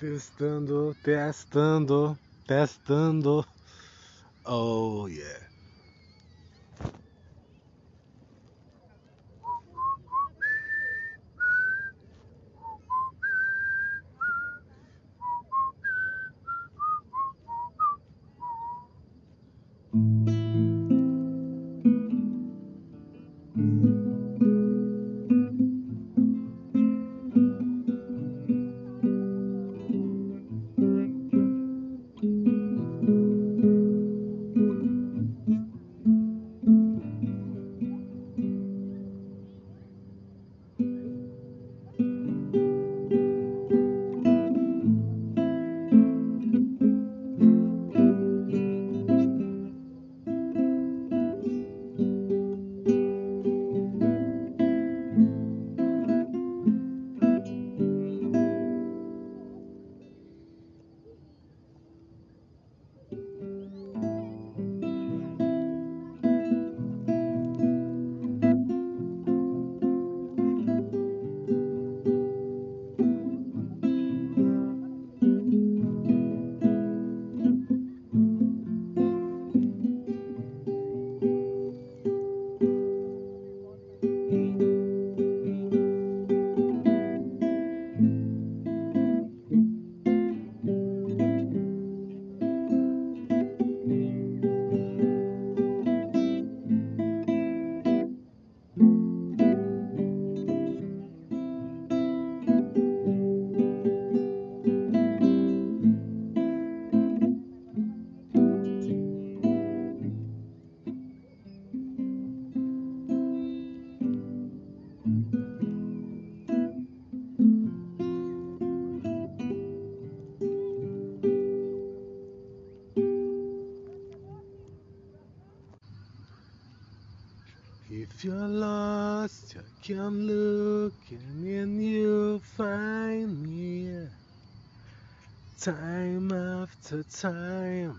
Testando, testando, testando. Oh yeah. If you're lost, you come looking and you'll find me time after time.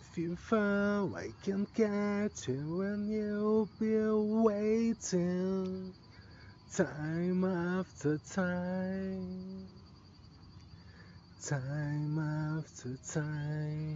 If you fall, I can catch you when you'll be waiting. Time after time, time after time.